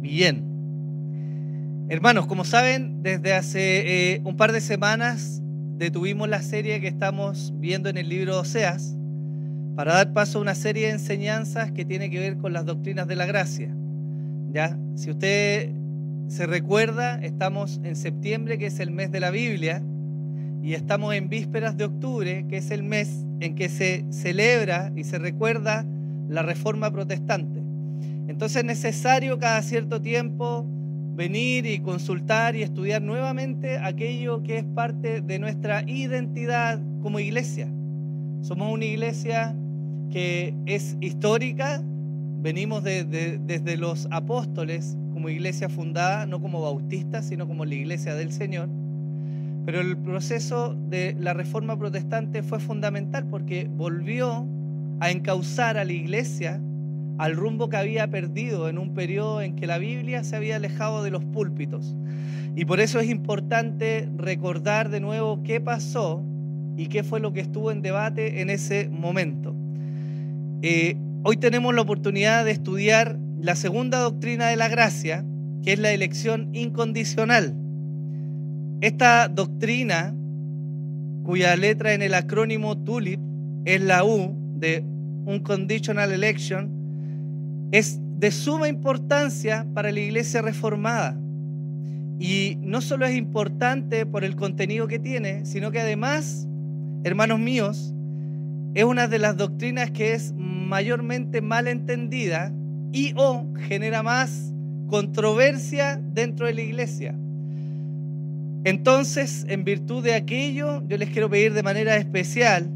bien. Hermanos, como saben, desde hace eh, un par de semanas detuvimos la serie que estamos viendo en el libro de Oseas para dar paso a una serie de enseñanzas que tiene que ver con las doctrinas de la gracia. ¿Ya? Si usted se recuerda, estamos en septiembre, que es el mes de la Biblia, y estamos en vísperas de octubre, que es el mes en que se celebra y se recuerda la reforma protestante. Entonces es necesario cada cierto tiempo venir y consultar y estudiar nuevamente aquello que es parte de nuestra identidad como iglesia. Somos una iglesia que es histórica, venimos desde los apóstoles como iglesia fundada, no como bautistas, sino como la iglesia del Señor. Pero el proceso de la reforma protestante fue fundamental porque volvió a encauzar a la iglesia al rumbo que había perdido en un periodo en que la Biblia se había alejado de los púlpitos. Y por eso es importante recordar de nuevo qué pasó y qué fue lo que estuvo en debate en ese momento. Eh, hoy tenemos la oportunidad de estudiar la segunda doctrina de la gracia, que es la elección incondicional. Esta doctrina, cuya letra en el acrónimo TULIP es la U de Unconditional Election, es de suma importancia para la iglesia reformada. Y no solo es importante por el contenido que tiene, sino que además, hermanos míos, es una de las doctrinas que es mayormente mal entendida y o genera más controversia dentro de la iglesia. Entonces, en virtud de aquello, yo les quiero pedir de manera especial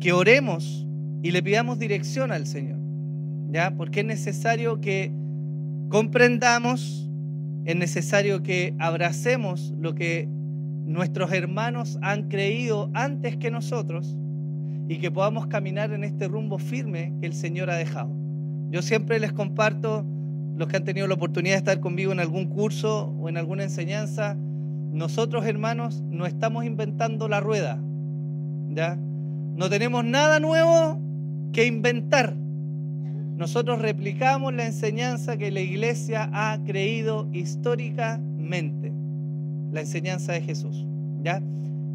que oremos y le pidamos dirección al Señor. Porque es necesario que comprendamos, es necesario que abracemos lo que nuestros hermanos han creído antes que nosotros y que podamos caminar en este rumbo firme que el Señor ha dejado. Yo siempre les comparto, los que han tenido la oportunidad de estar conmigo en algún curso o en alguna enseñanza, nosotros, hermanos, no estamos inventando la rueda. ¿ya? No tenemos nada nuevo que inventar. Nosotros replicamos la enseñanza que la iglesia ha creído históricamente, la enseñanza de Jesús. ¿ya?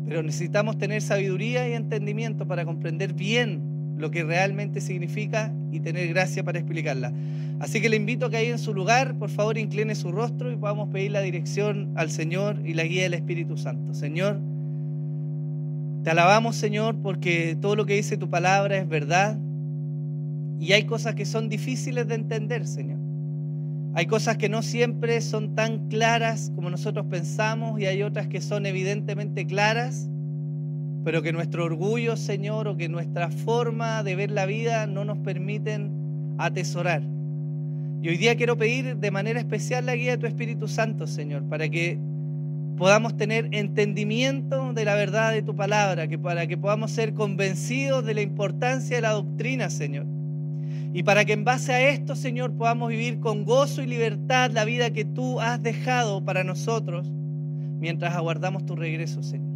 Pero necesitamos tener sabiduría y entendimiento para comprender bien lo que realmente significa y tener gracia para explicarla. Así que le invito a que ahí en su lugar, por favor, incline su rostro y podamos pedir la dirección al Señor y la guía del Espíritu Santo. Señor, te alabamos, Señor, porque todo lo que dice tu palabra es verdad y hay cosas que son difíciles de entender, Señor. Hay cosas que no siempre son tan claras como nosotros pensamos y hay otras que son evidentemente claras, pero que nuestro orgullo, Señor, o que nuestra forma de ver la vida no nos permiten atesorar. Y hoy día quiero pedir de manera especial la guía de tu Espíritu Santo, Señor, para que podamos tener entendimiento de la verdad de tu palabra, que para que podamos ser convencidos de la importancia de la doctrina, Señor. Y para que en base a esto, Señor, podamos vivir con gozo y libertad la vida que tú has dejado para nosotros mientras aguardamos tu regreso, Señor.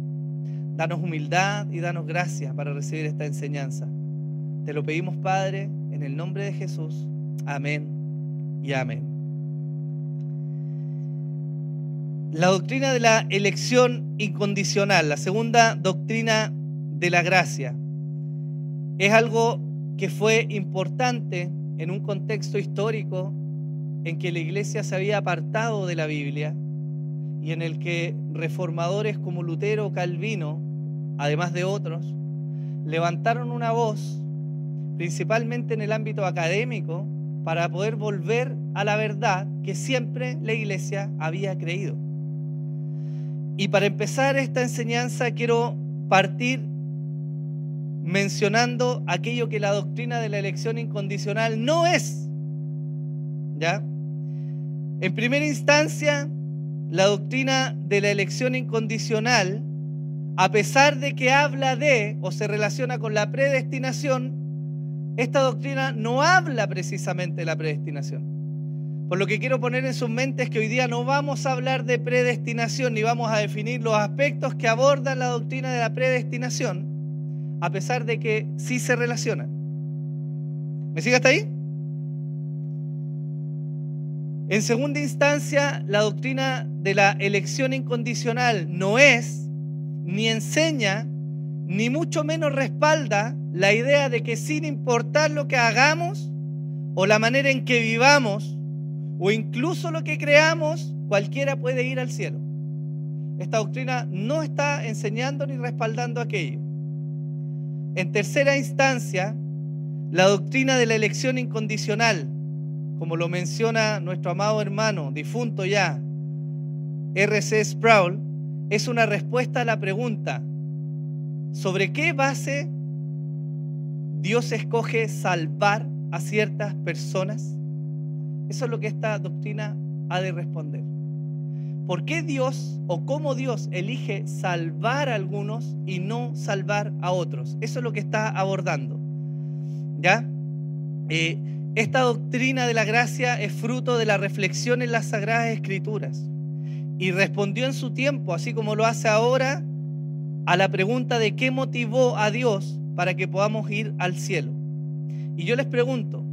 Danos humildad y danos gracia para recibir esta enseñanza. Te lo pedimos, Padre, en el nombre de Jesús. Amén y amén. La doctrina de la elección incondicional, la segunda doctrina de la gracia, es algo que fue importante en un contexto histórico en que la iglesia se había apartado de la Biblia y en el que reformadores como Lutero, Calvino, además de otros, levantaron una voz, principalmente en el ámbito académico, para poder volver a la verdad que siempre la iglesia había creído. Y para empezar esta enseñanza quiero partir mencionando aquello que la doctrina de la elección incondicional no es. ¿Ya? En primera instancia, la doctrina de la elección incondicional, a pesar de que habla de o se relaciona con la predestinación, esta doctrina no habla precisamente de la predestinación. Por lo que quiero poner en sus mentes que hoy día no vamos a hablar de predestinación ni vamos a definir los aspectos que abordan la doctrina de la predestinación, a pesar de que sí se relacionan. ¿Me sigue hasta ahí? En segunda instancia, la doctrina de la elección incondicional no es, ni enseña, ni mucho menos respalda la idea de que sin importar lo que hagamos o la manera en que vivamos o incluso lo que creamos, cualquiera puede ir al cielo. Esta doctrina no está enseñando ni respaldando aquello. En tercera instancia, la doctrina de la elección incondicional, como lo menciona nuestro amado hermano, difunto ya, R.C. Sproul, es una respuesta a la pregunta, ¿sobre qué base Dios escoge salvar a ciertas personas? Eso es lo que esta doctrina ha de responder. ¿Por qué Dios o cómo Dios elige salvar a algunos y no salvar a otros? Eso es lo que está abordando. ¿Ya? Eh, esta doctrina de la gracia es fruto de la reflexión en las Sagradas Escrituras y respondió en su tiempo, así como lo hace ahora, a la pregunta de qué motivó a Dios para que podamos ir al cielo. Y yo les pregunto,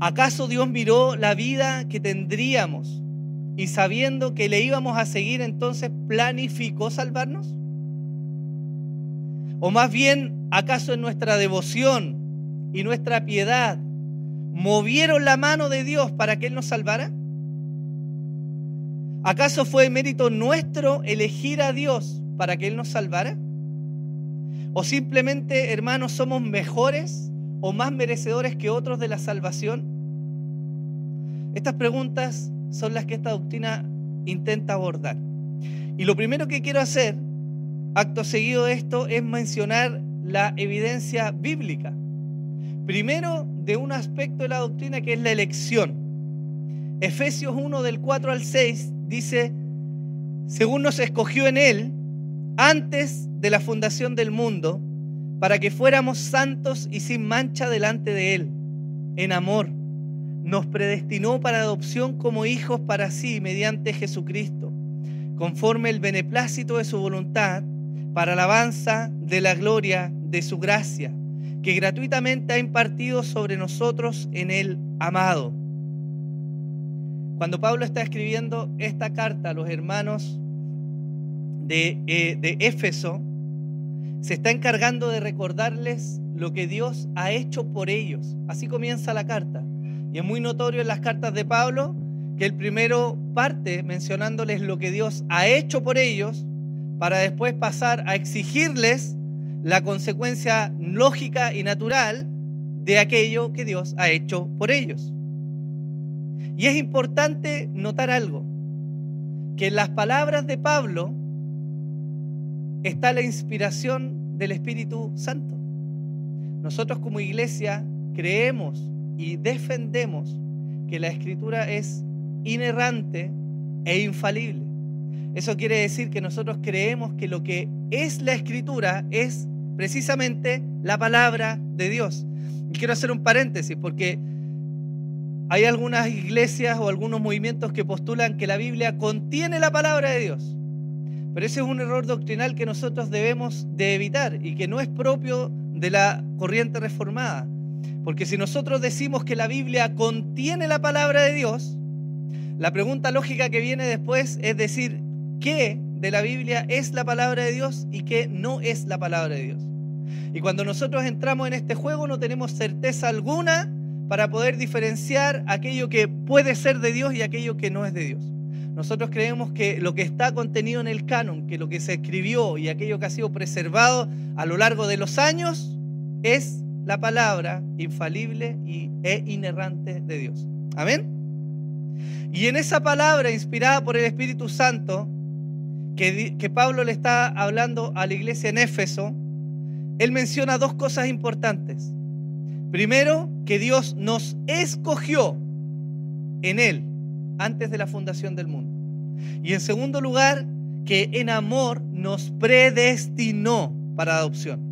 ¿acaso Dios miró la vida que tendríamos y sabiendo que le íbamos a seguir, entonces planificó salvarnos? ¿O más bien, acaso en nuestra devoción y nuestra piedad movieron la mano de Dios para que Él nos salvara? ¿Acaso fue mérito nuestro elegir a Dios para que Él nos salvara? ¿O simplemente, hermanos, somos mejores o más merecedores que otros de la salvación? Estas preguntas son las que esta doctrina intenta abordar. Y lo primero que quiero hacer, acto seguido de esto, es mencionar la evidencia bíblica. Primero, de un aspecto de la doctrina que es la elección. Efesios 1 del 4 al 6 dice, según nos escogió en Él antes de la fundación del mundo, para que fuéramos santos y sin mancha delante de Él, en amor nos predestinó para adopción como hijos para sí mediante Jesucristo, conforme el beneplácito de su voluntad, para alabanza de la gloria de su gracia, que gratuitamente ha impartido sobre nosotros en el amado. Cuando Pablo está escribiendo esta carta a los hermanos de, eh, de Éfeso, se está encargando de recordarles lo que Dios ha hecho por ellos. Así comienza la carta. Y es muy notorio en las cartas de Pablo que el primero parte mencionándoles lo que Dios ha hecho por ellos para después pasar a exigirles la consecuencia lógica y natural de aquello que Dios ha hecho por ellos. Y es importante notar algo, que en las palabras de Pablo está la inspiración del Espíritu Santo. Nosotros como iglesia creemos y defendemos que la escritura es inerrante e infalible. Eso quiere decir que nosotros creemos que lo que es la escritura es precisamente la palabra de Dios. Y quiero hacer un paréntesis porque hay algunas iglesias o algunos movimientos que postulan que la Biblia contiene la palabra de Dios. Pero ese es un error doctrinal que nosotros debemos de evitar y que no es propio de la corriente reformada. Porque si nosotros decimos que la Biblia contiene la palabra de Dios, la pregunta lógica que viene después es decir, ¿qué de la Biblia es la palabra de Dios y qué no es la palabra de Dios? Y cuando nosotros entramos en este juego no tenemos certeza alguna para poder diferenciar aquello que puede ser de Dios y aquello que no es de Dios. Nosotros creemos que lo que está contenido en el canon, que lo que se escribió y aquello que ha sido preservado a lo largo de los años es la palabra infalible e inerrante de Dios. Amén. Y en esa palabra inspirada por el Espíritu Santo, que, que Pablo le está hablando a la iglesia en Éfeso, él menciona dos cosas importantes. Primero, que Dios nos escogió en Él antes de la fundación del mundo. Y en segundo lugar, que en amor nos predestinó para adopción.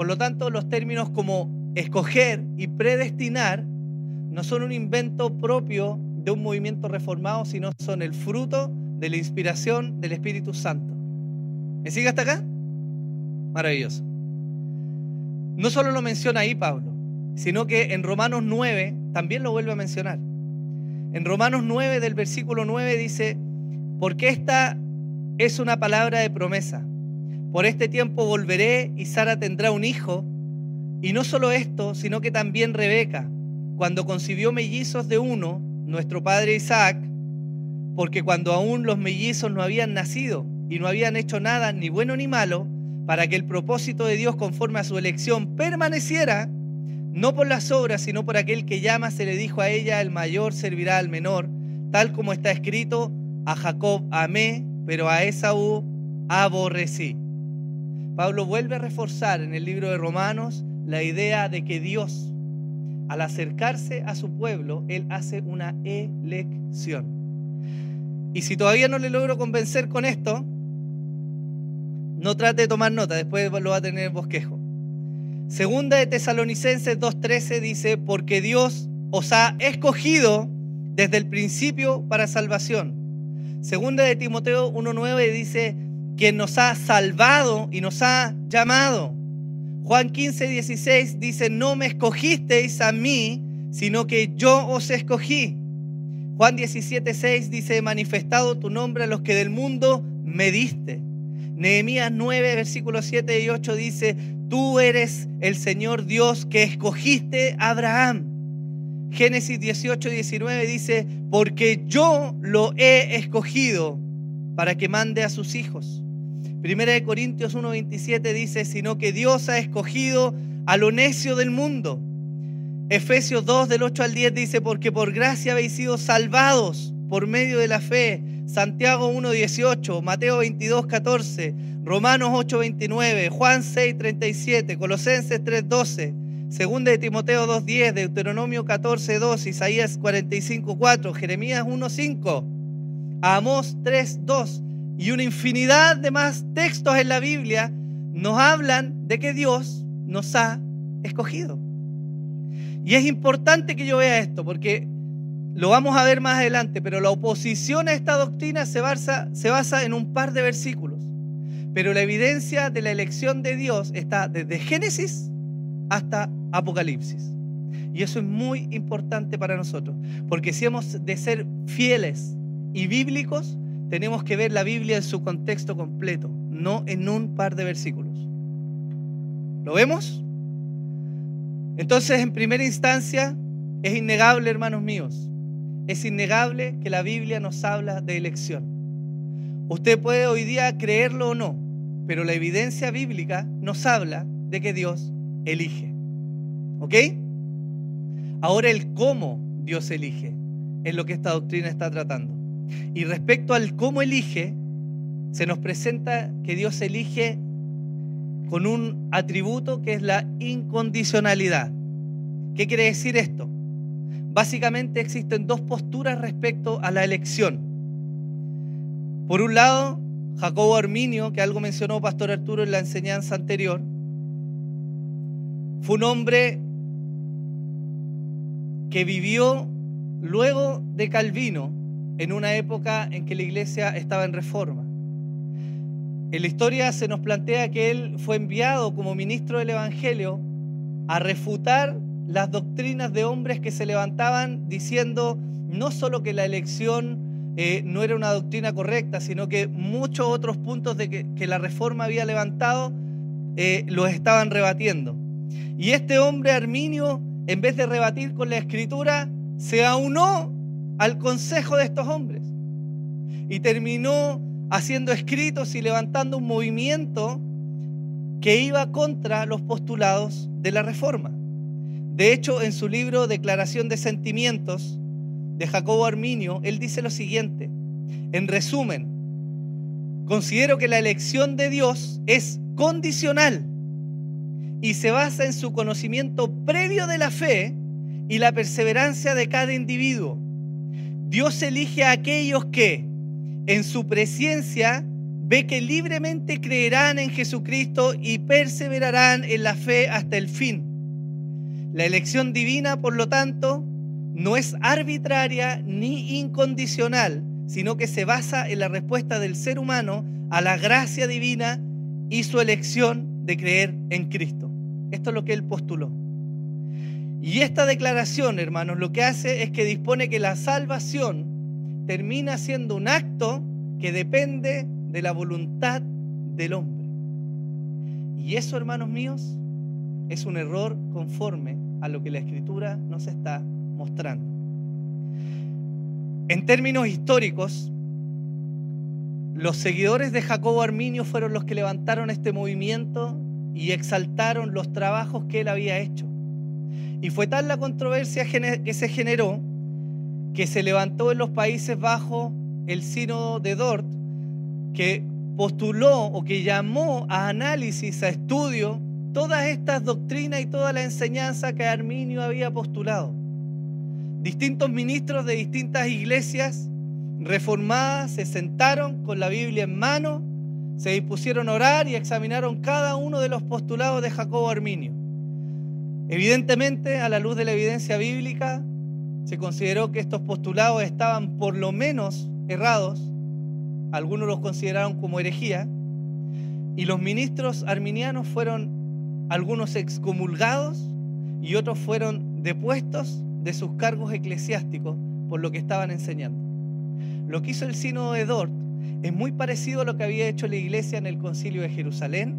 Por lo tanto, los términos como escoger y predestinar no son un invento propio de un movimiento reformado, sino son el fruto de la inspiración del Espíritu Santo. ¿Me sigue hasta acá? Maravilloso. No solo lo menciona ahí Pablo, sino que en Romanos 9 también lo vuelve a mencionar. En Romanos 9 del versículo 9 dice, porque esta es una palabra de promesa. Por este tiempo volveré y Sara tendrá un hijo. Y no solo esto, sino que también Rebeca, cuando concibió mellizos de uno, nuestro padre Isaac, porque cuando aún los mellizos no habían nacido y no habían hecho nada, ni bueno ni malo, para que el propósito de Dios conforme a su elección permaneciera, no por las obras, sino por aquel que llama, se le dijo a ella, el mayor servirá al menor, tal como está escrito, a Jacob amé, pero a Esaú aborrecí. Pablo vuelve a reforzar en el libro de Romanos la idea de que Dios, al acercarse a su pueblo, Él hace una elección. Y si todavía no le logro convencer con esto, no trate de tomar nota, después lo va a tener bosquejo. Segunda de Tesalonicenses 2.13 dice, porque Dios os ha escogido desde el principio para salvación. Segunda de Timoteo 1.9 dice, quien nos ha salvado y nos ha llamado. Juan 15.16 dice, no me escogisteis a mí, sino que yo os escogí. Juan 17.6 dice, manifestado tu nombre a los que del mundo me diste. Nehemías 9, versículos 7 y 8 dice, Tú eres el Señor Dios que escogiste a Abraham. Génesis 18, 19 dice, porque yo lo he escogido para que mande a sus hijos. Primera de Corintios 1, 27 dice, sino que Dios ha escogido a lo necio del mundo. Efesios 2 del 8 al 10 dice, porque por gracia habéis sido salvados por medio de la fe. Santiago 1, 18, Mateo 22, 14, Romanos 8:29, Juan 6:37, Colosenses 3:12, Segunda de Timoteo 2:10, Deuteronomio 14:2, Isaías 45:4, Jeremías 1:5, Amós 3:2 y una infinidad de más textos en la Biblia nos hablan de que Dios nos ha escogido. Y es importante que yo vea esto porque lo vamos a ver más adelante, pero la oposición a esta doctrina se basa, se basa en un par de versículos. Pero la evidencia de la elección de Dios está desde Génesis hasta Apocalipsis. Y eso es muy importante para nosotros, porque si hemos de ser fieles y bíblicos, tenemos que ver la Biblia en su contexto completo, no en un par de versículos. ¿Lo vemos? Entonces, en primera instancia, es innegable, hermanos míos, es innegable que la Biblia nos habla de elección. Usted puede hoy día creerlo o no, pero la evidencia bíblica nos habla de que Dios elige. ¿Ok? Ahora el cómo Dios elige es lo que esta doctrina está tratando. Y respecto al cómo elige, se nos presenta que Dios elige con un atributo que es la incondicionalidad. ¿Qué quiere decir esto? Básicamente existen dos posturas respecto a la elección. Por un lado, Jacobo Arminio, que algo mencionó Pastor Arturo en la enseñanza anterior, fue un hombre que vivió luego de Calvino en una época en que la iglesia estaba en reforma. En la historia se nos plantea que él fue enviado como ministro del Evangelio a refutar las doctrinas de hombres que se levantaban diciendo no solo que la elección eh, no era una doctrina correcta, sino que muchos otros puntos de que, la reforma había levantado eh, los estaban rebatiendo. Y este hombre arminio, en vez de rebatir con la escritura, se aunó al consejo de estos hombres y terminó haciendo escritos y levantando un movimiento que iba contra los postulados de la reforma. De hecho, en su libro Declaración de Sentimientos, de Jacobo Arminio, él dice lo siguiente. En resumen, considero que la elección de Dios es condicional y se basa en su conocimiento previo de la fe y la perseverancia de cada individuo. Dios elige a aquellos que, en su presencia, ve que libremente creerán en Jesucristo y perseverarán en la fe hasta el fin. La elección divina, por lo tanto, no es arbitraria ni incondicional, sino que se basa en la respuesta del ser humano a la gracia divina y su elección de creer en Cristo. Esto es lo que él postuló. Y esta declaración, hermanos, lo que hace es que dispone que la salvación termina siendo un acto que depende de la voluntad del hombre. Y eso, hermanos míos, es un error conforme a lo que la escritura nos está mostrando. En términos históricos, los seguidores de Jacobo Arminio fueron los que levantaron este movimiento y exaltaron los trabajos que él había hecho. Y fue tal la controversia que se generó que se levantó en los Países Bajos el sínodo de Dort, que postuló o que llamó a análisis, a estudio, todas estas doctrinas y toda la enseñanza que Arminio había postulado. Distintos ministros de distintas iglesias reformadas se sentaron con la Biblia en mano, se dispusieron a orar y examinaron cada uno de los postulados de Jacobo Arminio. Evidentemente, a la luz de la evidencia bíblica, se consideró que estos postulados estaban por lo menos errados, algunos los consideraron como herejía, y los ministros arminianos fueron algunos excomulgados y otros fueron depuestos de sus cargos eclesiásticos por lo que estaban enseñando. Lo que hizo el sínodo de Dort es muy parecido a lo que había hecho la iglesia en el concilio de Jerusalén,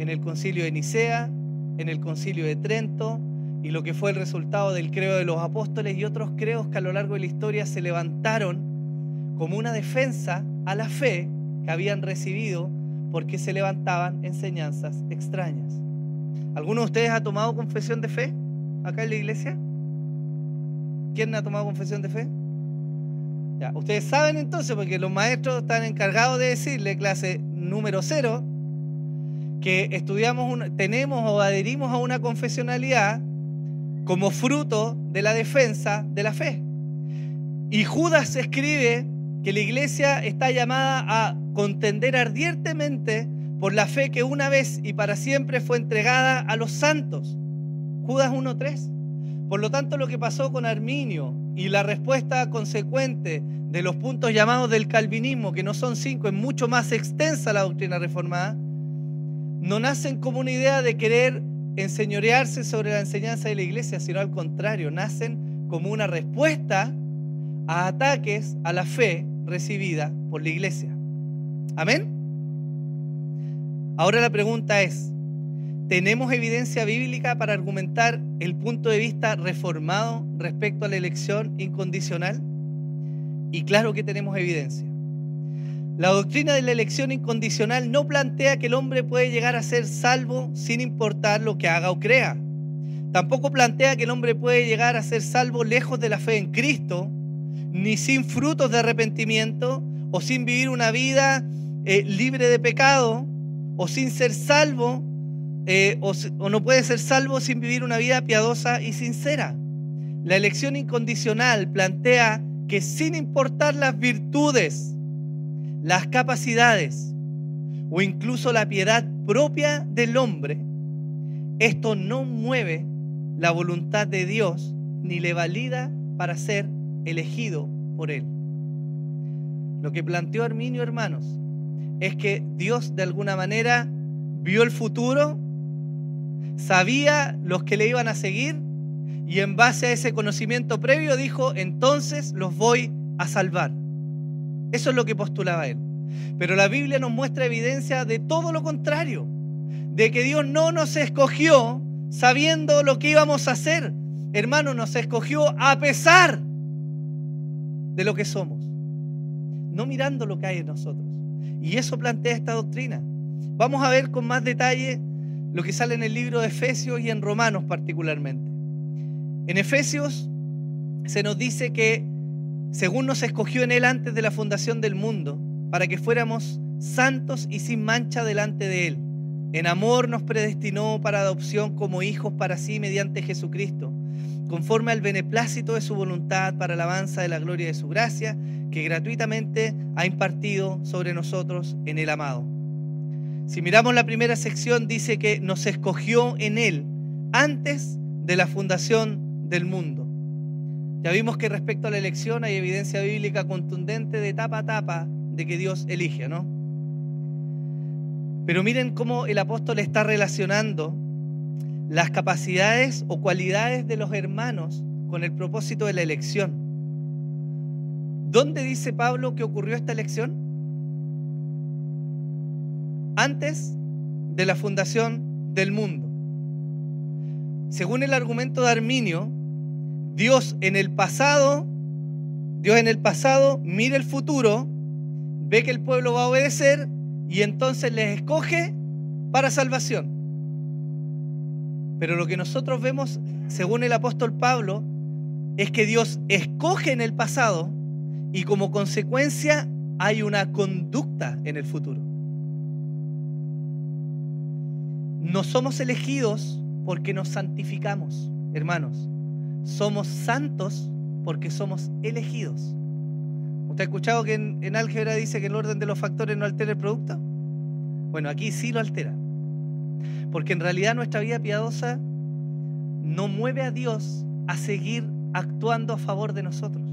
en el concilio de Nicea, en el concilio de Trento y lo que fue el resultado del creo de los apóstoles y otros creos que a lo largo de la historia se levantaron como una defensa a la fe que habían recibido porque se levantaban enseñanzas extrañas. ¿Alguno de ustedes ha tomado confesión de fe acá en la iglesia? ¿Quién ha tomado confesión de fe? Ya, ustedes saben entonces, porque los maestros están encargados de decirle, clase número cero, que estudiamos, tenemos o adherimos a una confesionalidad como fruto de la defensa de la fe. Y Judas escribe que la iglesia está llamada a contender ardientemente por la fe que una vez y para siempre fue entregada a los santos. Judas 1.3. Por lo tanto, lo que pasó con Arminio y la respuesta consecuente de los puntos llamados del calvinismo, que no son cinco, es mucho más extensa la doctrina reformada, no nacen como una idea de querer enseñorearse sobre la enseñanza de la iglesia, sino al contrario, nacen como una respuesta a ataques a la fe recibida por la iglesia. Amén. Ahora la pregunta es, ¿tenemos evidencia bíblica para argumentar el punto de vista reformado respecto a la elección incondicional? Y claro que tenemos evidencia. La doctrina de la elección incondicional no plantea que el hombre puede llegar a ser salvo sin importar lo que haga o crea. Tampoco plantea que el hombre puede llegar a ser salvo lejos de la fe en Cristo, ni sin frutos de arrepentimiento o sin vivir una vida eh, libre de pecado o sin ser salvo eh, o, o no puede ser salvo sin vivir una vida piadosa y sincera. La elección incondicional plantea que sin importar las virtudes, las capacidades o incluso la piedad propia del hombre, esto no mueve la voluntad de Dios ni le valida para ser elegido por él. Lo que planteó Arminio, hermanos, es que Dios de alguna manera vio el futuro, sabía los que le iban a seguir y en base a ese conocimiento previo dijo, entonces los voy a salvar. Eso es lo que postulaba él. Pero la Biblia nos muestra evidencia de todo lo contrario, de que Dios no nos escogió sabiendo lo que íbamos a hacer. Hermano, nos escogió a pesar de lo que somos, no mirando lo que hay en nosotros. Y eso plantea esta doctrina. Vamos a ver con más detalle lo que sale en el libro de Efesios y en Romanos particularmente. En Efesios se nos dice que según nos escogió en Él antes de la fundación del mundo, para que fuéramos santos y sin mancha delante de Él. En amor nos predestinó para adopción como hijos para sí mediante Jesucristo, conforme al beneplácito de su voluntad para alabanza de la gloria de su gracia, que gratuitamente ha impartido sobre nosotros en el amado. Si miramos la primera sección, dice que nos escogió en Él antes de la fundación del mundo. Ya vimos que respecto a la elección hay evidencia bíblica contundente de tapa a tapa de que Dios elige, ¿no? Pero miren cómo el apóstol está relacionando las capacidades o cualidades de los hermanos con el propósito de la elección. ¿Dónde dice Pablo que ocurrió esta elección? Antes de la fundación del mundo. Según el argumento de Arminio, Dios en el pasado, Dios en el pasado mira el futuro, ve que el pueblo va a obedecer y entonces les escoge para salvación. Pero lo que nosotros vemos, según el apóstol Pablo, es que Dios escoge en el pasado y como consecuencia hay una conducta en el futuro. No somos elegidos porque nos santificamos, hermanos. Somos santos porque somos elegidos. ¿Usted ha escuchado que en, álgebra dice que el orden de los factores no altera el producto? Bueno, aquí sí lo altera. Porque en realidad nuestra vida piadosa no mueve a Dios a seguir actuando a favor de nosotros,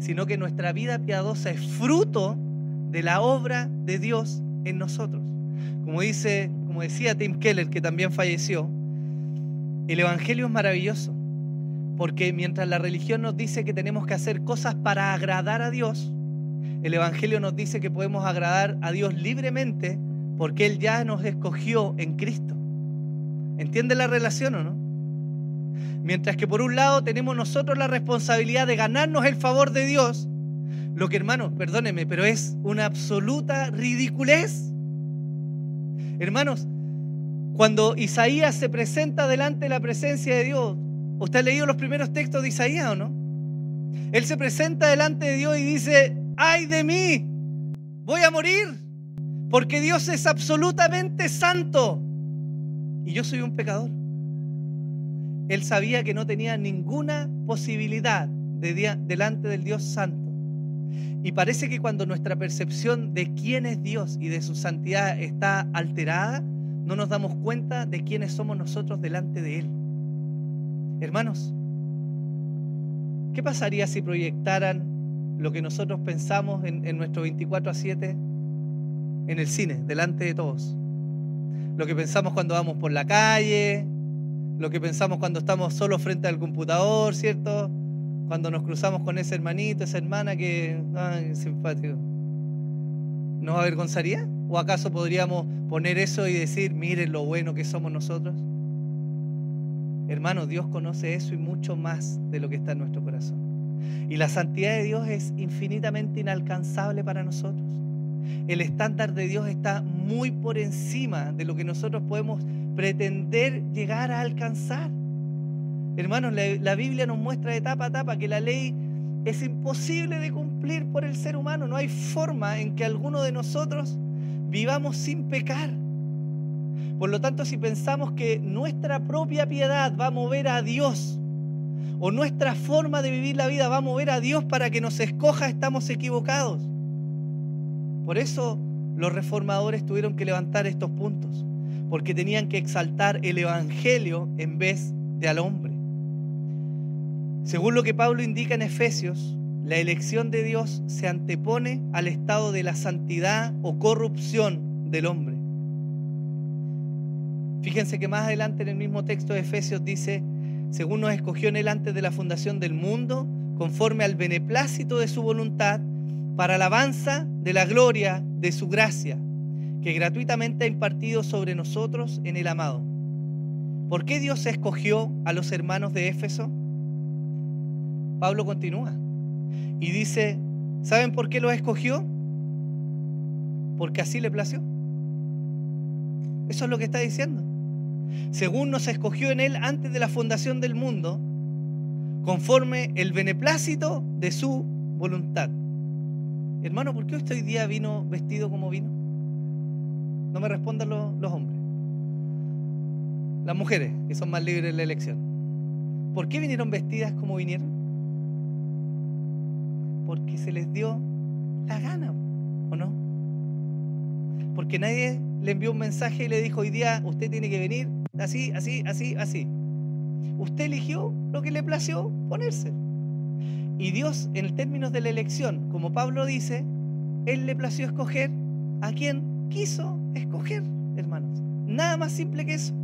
sino que nuestra vida piadosa es fruto de la obra de Dios en nosotros. Como dice, como decía Tim Keller, que también falleció, el evangelio es maravilloso, porque mientras la religión nos dice que tenemos que hacer cosas para agradar a Dios, el evangelio nos dice que podemos agradar a Dios libremente porque él ya nos escogió en Cristo. ¿Entiende la relación o no? Mientras que por un lado tenemos nosotros la responsabilidad de ganarnos el favor de Dios, lo que hermanos, perdónenme, pero es una absoluta ridiculez. Hermanos, cuando Isaías se presenta delante de la presencia de Dios, ¿usted ha leído los primeros textos de Isaías o no? Él se presenta delante de Dios y dice, ay de mí, voy a morir, porque Dios es absolutamente santo y yo soy un pecador. Él sabía que no tenía ninguna posibilidad de delante del Dios santo. Y parece que cuando nuestra percepción de quién es Dios y de su santidad está alterada, no nos damos cuenta de quiénes somos nosotros delante de Él. Hermanos, ¿qué pasaría si proyectaran lo que nosotros pensamos en, en nuestro 24 a 7 en el cine, delante de todos? Lo que pensamos cuando vamos por la calle, lo que pensamos cuando estamos solos frente al computador, ¿cierto? Cuando nos cruzamos con ese hermanito, esa hermana que, ay, simpático. ¿Nos avergonzaría? ¿O acaso podríamos poner eso y decir, miren lo bueno que somos nosotros? Hermanos, Dios conoce eso y mucho más de lo que está en nuestro corazón. Y la santidad de Dios es infinitamente inalcanzable para nosotros. El estándar de Dios está muy por encima de lo que nosotros podemos pretender llegar a alcanzar. Hermanos, la, Biblia nos muestra de etapa a etapa que la ley es imposible de cumplir por el ser humano. No hay forma en que alguno de nosotros vivamos sin pecar. Por lo tanto, si pensamos que nuestra propia piedad va a mover a Dios o nuestra forma de vivir la vida va a mover a Dios para que nos escoja, estamos equivocados. Por eso los reformadores tuvieron que levantar estos puntos porque tenían que exaltar el Evangelio en vez de al hombre. Según lo que Pablo indica en Efesios, la elección de Dios se antepone al estado de la santidad o corrupción del hombre. Fíjense que más adelante en el mismo texto de Efesios dice, según nos escogió en él antes de la fundación del mundo, conforme al beneplácito de su voluntad, para alabanza de la gloria de su gracia que gratuitamente ha impartido sobre nosotros en el amado. ¿Por qué Dios escogió a los hermanos de Éfeso? Pablo continúa y dice, ¿saben por qué los escogió? Porque así le plació. Eso es lo que está diciendo. Según nos escogió en él antes de la fundación del mundo, conforme el beneplácito de su voluntad. Hermano, ¿por qué usted hoy día vino vestido como vino? No me respondan los, hombres. Las mujeres, que son más libres en la elección. ¿Por qué vinieron vestidas como vinieron? Porque se les dio la gana, ¿o no? Porque nadie le envió un mensaje y le dijo, hoy día usted tiene que venir así, así, así, así. Usted eligió lo que le plació ponerse. Y Dios, en términos de la elección, como Pablo dice, Él le plació escoger a quien quiso escoger, hermanos. Nada más simple que eso.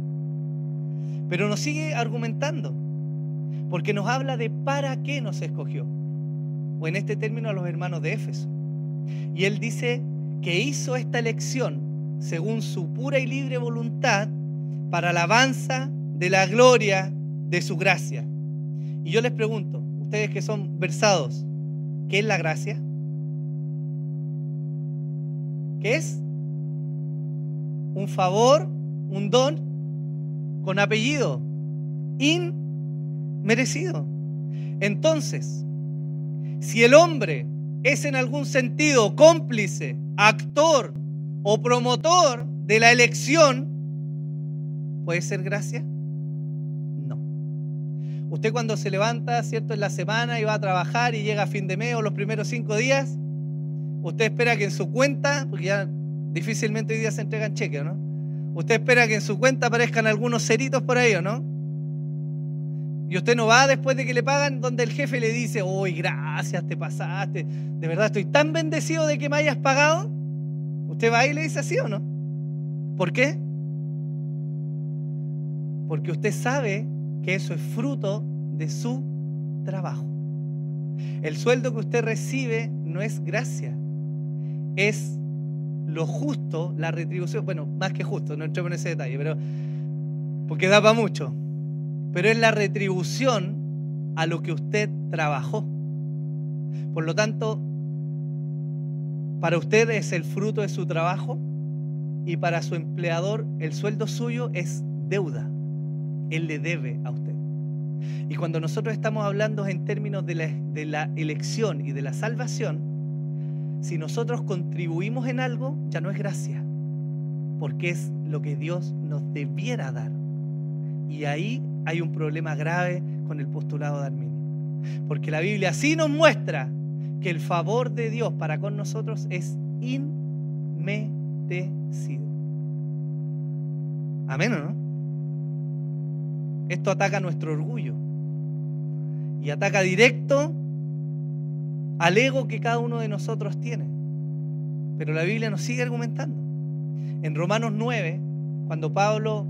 Pero nos sigue argumentando, porque nos habla de para qué nos escogió, o en este término a los hermanos de Éfeso. Y él dice que hizo esta elección según su pura y libre voluntad para alabanza de la gloria de su gracia. Y yo les pregunto, ustedes que son versados, ¿qué es la gracia? ¿Qué es? Un favor, un don con apellido, inmerecido. Entonces, si el hombre es en algún sentido cómplice, actor o promotor de la elección, ¿puede ser gracia? No. Usted cuando se levanta, ¿cierto? En la semana y va a trabajar y llega a fin de mes o los primeros cinco días, usted espera que en su cuenta, porque ya difícilmente hoy día se entregan cheques, ¿no? Usted espera que en su cuenta aparezcan algunos ceritos por ahí, ¿o no? Y usted no va después de que le pagan donde el jefe le dice, uy, gracias, te pasaste, de verdad estoy tan bendecido de que me hayas pagado. Usted va y le dice así o no. ¿Por qué? Porque usted sabe que eso es fruto de su trabajo. El sueldo que usted recibe no es gracia, es lo justo, la retribución, bueno, más que justo, no entremos en ese detalle, pero porque da para mucho pero es la retribución a lo que usted trabajó. Por lo tanto, para usted es el fruto de su trabajo y para su empleador el sueldo suyo es deuda. Él le debe a usted. Y cuando nosotros estamos hablando en términos de la, elección y de la salvación, si nosotros contribuimos en algo, ya no es gracia, porque es lo que Dios nos debiera dar. Y ahí hay un problema grave con el postulado de Arminio. Porque la Biblia sí nos muestra que el favor de Dios para con nosotros es inmerecido. Amén o no? Esto ataca nuestro orgullo y ataca directo al ego que cada uno de nosotros tiene. Pero la Biblia nos sigue argumentando. En Romanos 9, cuando Pablo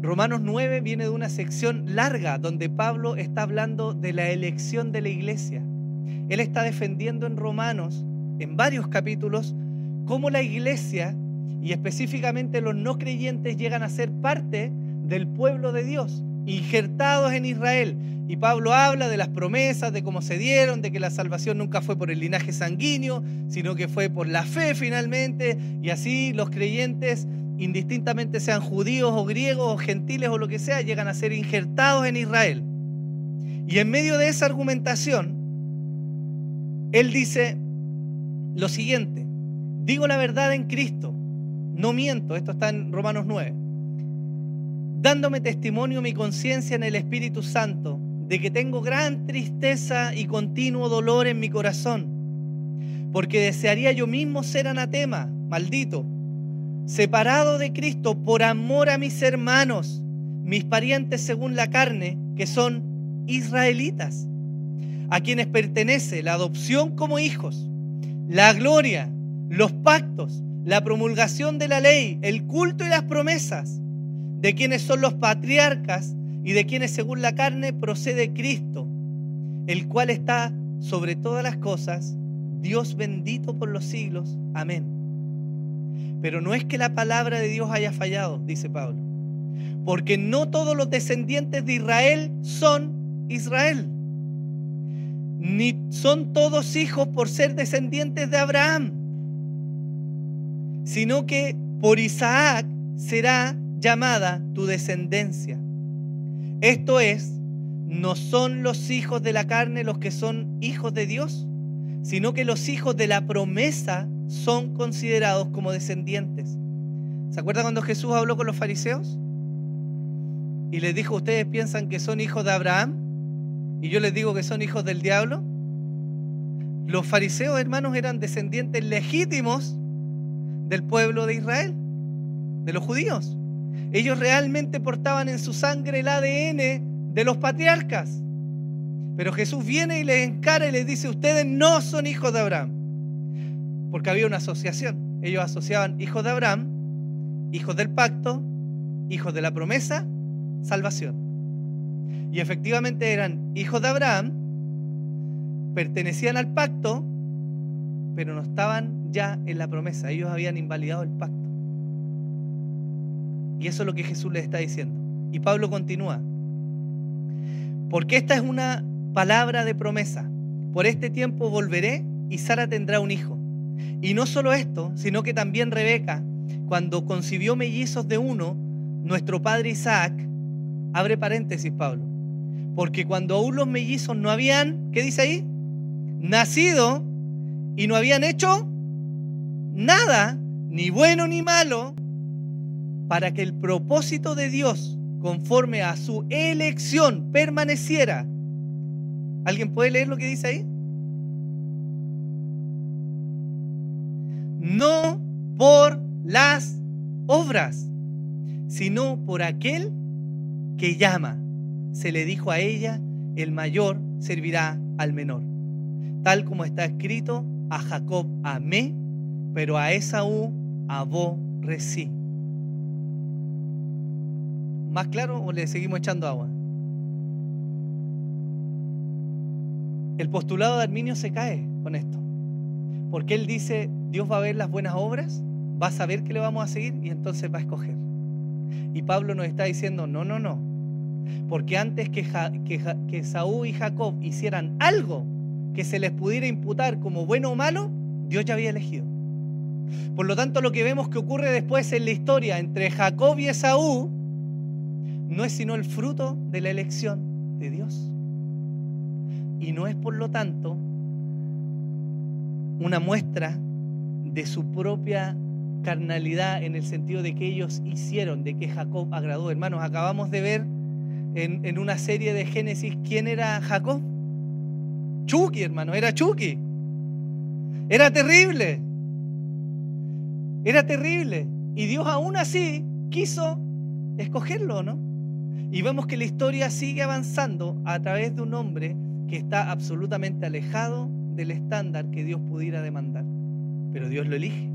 Romanos 9 viene de una sección larga donde Pablo está hablando de la elección de la iglesia. Él está defendiendo en Romanos, en varios capítulos, cómo la iglesia y específicamente los no creyentes llegan a ser parte del pueblo de Dios, injertados en Israel. Y Pablo habla de las promesas, de cómo se dieron, de que la salvación nunca fue por el linaje sanguíneo, sino que fue por la fe finalmente. Y así los creyentes indistintamente sean judíos o griegos o gentiles o lo que sea, llegan a ser injertados en Israel. Y en medio de esa argumentación, él dice lo siguiente, digo la verdad en Cristo, no miento, esto está en Romanos 9, dándome testimonio mi conciencia en el Espíritu Santo de que tengo gran tristeza y continuo dolor en mi corazón, porque desearía yo mismo ser anatema, maldito separado de Cristo por amor a mis hermanos, mis parientes según la carne, que son israelitas, a quienes pertenece la adopción como hijos, la gloria, los pactos, la promulgación de la ley, el culto y las promesas, de quienes son los patriarcas y de quienes según la carne procede Cristo, el cual está sobre todas las cosas, Dios bendito por los siglos. Amén. Pero no es que la palabra de Dios haya fallado, dice Pablo. Porque no todos los descendientes de Israel son Israel. Ni son todos hijos por ser descendientes de Abraham. Sino que por Isaac será llamada tu descendencia. Esto es, no son los hijos de la carne los que son hijos de Dios, sino que los hijos de la promesa son considerados como descendientes. ¿Se acuerdan cuando Jesús habló con los fariseos? Y les dijo, ¿ustedes piensan que son hijos de Abraham? Y yo les digo que son hijos del diablo. Los fariseos, hermanos, eran descendientes legítimos del pueblo de Israel, de los judíos. Ellos realmente portaban en su sangre el ADN de los patriarcas. Pero Jesús viene y les encara y les dice, ustedes no son hijos de Abraham porque había una asociación. Ellos asociaban hijos de Abraham, hijos del pacto, hijos de la promesa salvación. Y efectivamente eran hijos de Abraham, pertenecían al pacto, pero no estaban ya en la promesa. Ellos habían invalidado el pacto. Y eso es lo que Jesús les está diciendo. Y Pablo continúa. Porque esta es una palabra de promesa. Por este tiempo volveré y Sara tendrá un hijo. Y no solo esto, sino que también Rebeca, cuando concibió mellizos de uno, nuestro padre Isaac, abre paréntesis Pablo, porque cuando aún los mellizos no habían, ¿qué dice ahí? Nacido y no habían hecho nada, ni bueno ni malo, para que el propósito de Dios, conforme a su elección, permaneciera. ¿Alguien puede leer lo que dice ahí? No por las obras, sino por aquel que llama. Se le dijo a ella, el mayor servirá al menor. Tal como está escrito, a Jacob amé, pero a Esaú aborrecí. ¿Más claro o le seguimos echando agua? El postulado de Arminio se cae con esto. Porque él dice, Dios va a ver las buenas obras, va a saber que le vamos a seguir y entonces va a escoger. Y Pablo nos está diciendo, no, no, no. Porque antes que, Saúl y Jacob hicieran algo que se les pudiera imputar como bueno o malo, Dios ya había elegido. Por lo tanto, lo que vemos que ocurre después en la historia entre Jacob y Esaú no es sino el fruto de la elección de Dios. Y no es, por lo tanto, una muestra de su propia carnalidad en el sentido de que ellos hicieron, de que Jacob agradó. Hermanos, acabamos de ver en, una serie de Génesis quién era Jacob. Chucky, hermano, era Chucky. Era terrible. Era terrible. Y Dios aún así quiso escogerlo, ¿no? Y vemos que la historia sigue avanzando a través de un hombre que está absolutamente alejado del estándar que Dios pudiera demandar pero Dios lo elige.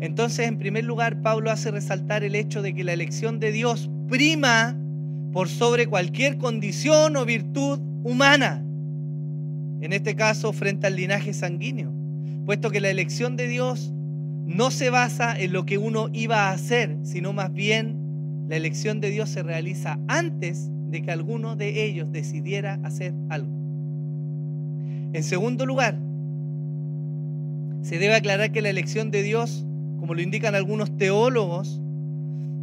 Entonces, en primer lugar, Pablo hace resaltar el hecho de que la elección de Dios prima por sobre cualquier condición o virtud humana. En este caso, frente al linaje sanguíneo, puesto que la elección de Dios no se basa en lo que uno iba a hacer, sino más bien la elección de Dios se realiza antes de que alguno de ellos decidiera hacer algo. En segundo lugar, se debe aclarar que la elección de Dios, como lo indican algunos teólogos,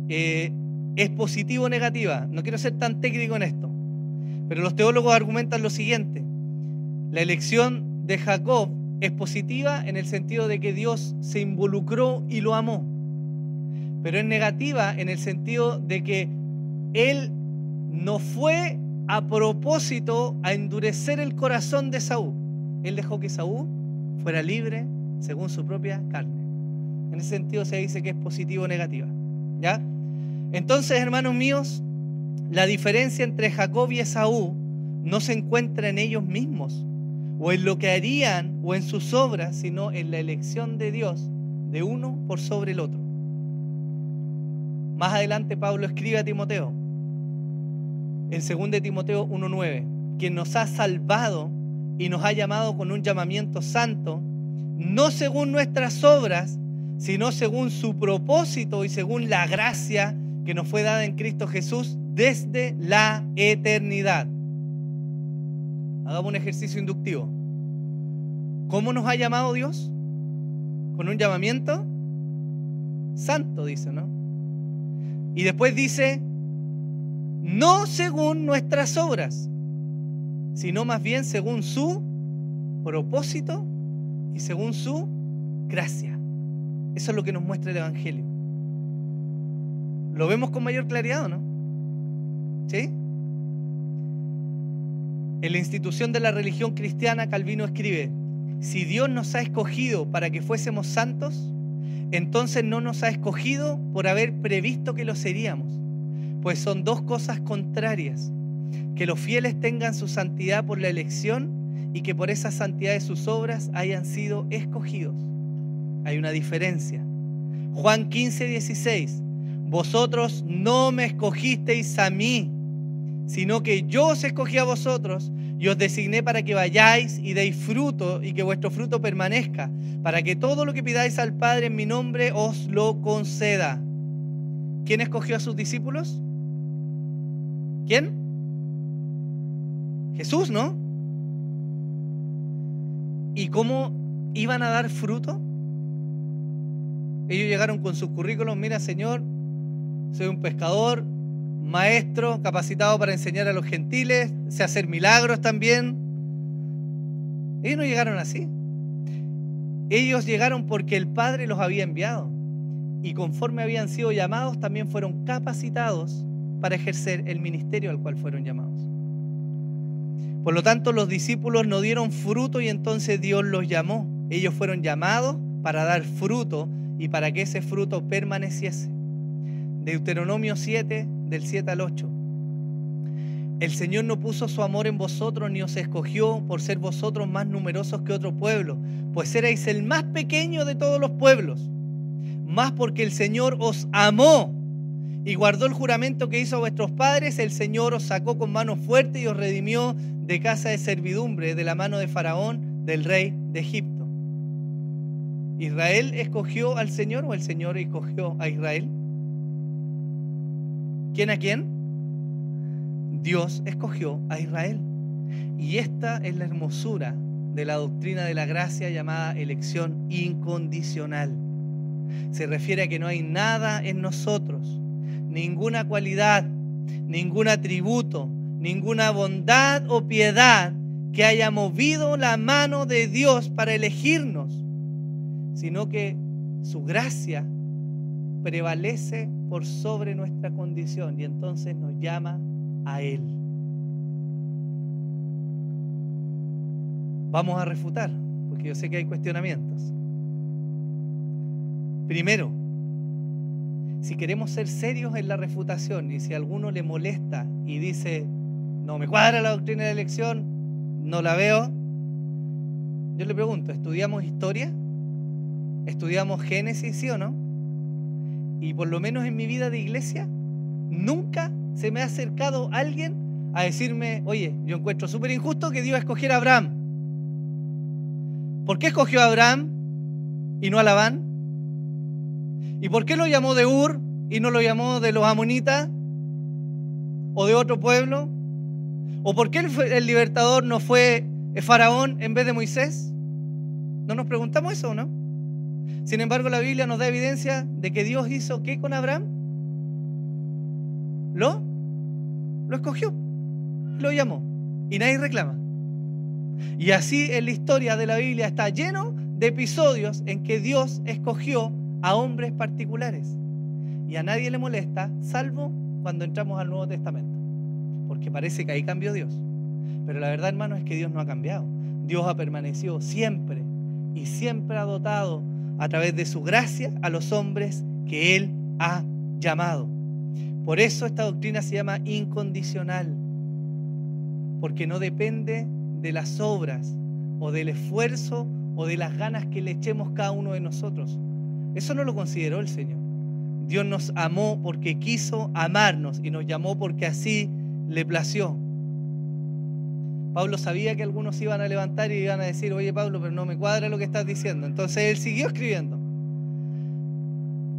eh, es positiva o negativa. No quiero ser tan técnico en esto, pero los teólogos argumentan lo siguiente. La elección de Jacob es positiva en el sentido de que Dios se involucró y lo amó, pero es negativa en el sentido de que Él no fue a propósito a endurecer el corazón de Saúl. Él dejó que Saúl fuera libre según su propia carne. En ese sentido se dice que es positivo o negativa. ¿Ya? Entonces, hermanos míos, la diferencia entre Jacob y Esaú no se encuentra en ellos mismos o en lo que harían o en sus obras, sino en la elección de Dios de uno por sobre el otro. Más adelante Pablo escribe a Timoteo, en 2 Timoteo 1.9, quien nos ha salvado y nos ha llamado con un llamamiento santo no según nuestras obras, sino según su propósito y según la gracia que nos fue dada en Cristo Jesús desde la eternidad. Hagamos un ejercicio inductivo. ¿Cómo nos ha llamado Dios? Con un llamamiento santo, dice, ¿no? Y después dice, no según nuestras obras, sino más bien según su propósito y según su gracia. Eso es lo que nos muestra el Evangelio. ¿Lo vemos con mayor claridad o no? ¿Sí? En la institución de la religión cristiana, Calvino escribe, si Dios nos ha escogido para que fuésemos santos, entonces no nos ha escogido por haber previsto que lo seríamos, pues son dos cosas contrarias, que los fieles tengan su santidad por la elección y que por esa santidad de sus obras hayan sido escogidos. Hay una diferencia. Juan 15, 16. vosotros no me escogisteis a mí, sino que yo os escogí a vosotros y os designé para que vayáis y deis fruto y que vuestro fruto permanezca, para que todo lo que pidáis al Padre en mi nombre os lo conceda. ¿Quién escogió a sus discípulos? ¿Quién? Jesús, ¿no? ¿Y cómo iban a dar fruto? Ellos llegaron con sus currículos, mira Señor, soy un pescador, maestro, capacitado para enseñar a los gentiles, sé hacer milagros también. Ellos no llegaron así. Ellos llegaron porque el Padre los había enviado. Y conforme habían sido llamados, también fueron capacitados para ejercer el ministerio al cual fueron llamados. Por lo tanto, los discípulos no dieron fruto y entonces Dios los llamó. Ellos fueron llamados para dar fruto y para que ese fruto permaneciese. Deuteronomio 7, del 7 al 8. El Señor no puso su amor en vosotros ni os escogió por ser vosotros más numerosos que otro pueblo, pues erais el más pequeño de todos los pueblos, más porque el Señor os amó y guardó el juramento que hizo a vuestros padres, el Señor os sacó con mano fuerte y os redimió de casa de servidumbre, de la mano de Faraón, del rey de Egipto. ¿Israel escogió al Señor o el Señor escogió a Israel? ¿Quién a quién? Dios escogió a Israel. Y esta es la hermosura de la doctrina de la gracia llamada elección incondicional. Se refiere a que no hay nada en nosotros, ninguna cualidad, ningún atributo, ninguna bondad o piedad que haya movido la mano de Dios para elegirnos, sino que su gracia prevalece por sobre nuestra condición y entonces nos llama a Él. Vamos a refutar, porque yo sé que hay cuestionamientos. Primero, si queremos ser serios en la refutación y si a alguno le molesta y dice, no me cuadra la doctrina de elección, no la veo, yo le pregunto, ¿estudiamos historia? ¿Estudiamos Génesis, sí o no? Y por lo menos en mi vida de iglesia, nunca se me ha acercado alguien a decirme, oye, yo encuentro súper injusto que Dios escogiera a Abraham. ¿Por qué escogió a Abraham y no a Labán? ¿Y por qué lo llamó de Ur y no lo llamó de los amonitas o de otro pueblo? ¿O por qué el, libertador no fue Faraón en vez de Moisés? ¿No nos preguntamos eso o no? Sin embargo, la Biblia nos da evidencia de que Dios hizo qué con Abraham? Lo, lo escogió, lo llamó y nadie reclama. Y así en la historia de la Biblia está lleno de episodios en que Dios escogió a hombres particulares y a nadie le molesta, salvo cuando entramos al Nuevo Testamento, porque parece que ahí cambió Dios. Pero la verdad, hermano, es que Dios no ha cambiado. Dios ha permanecido siempre y siempre ha dotado a través de su gracia a los hombres que Él ha llamado. Por eso esta doctrina se llama incondicional, porque no depende de las obras o del esfuerzo o de las ganas que le echemos cada uno de nosotros. Eso no lo consideró el Señor. Dios nos amó porque quiso amarnos y nos llamó porque así le plació. Pablo sabía que algunos iban a levantar y iban a decir, oye Pablo, pero no me cuadra lo que estás diciendo. Entonces él siguió escribiendo.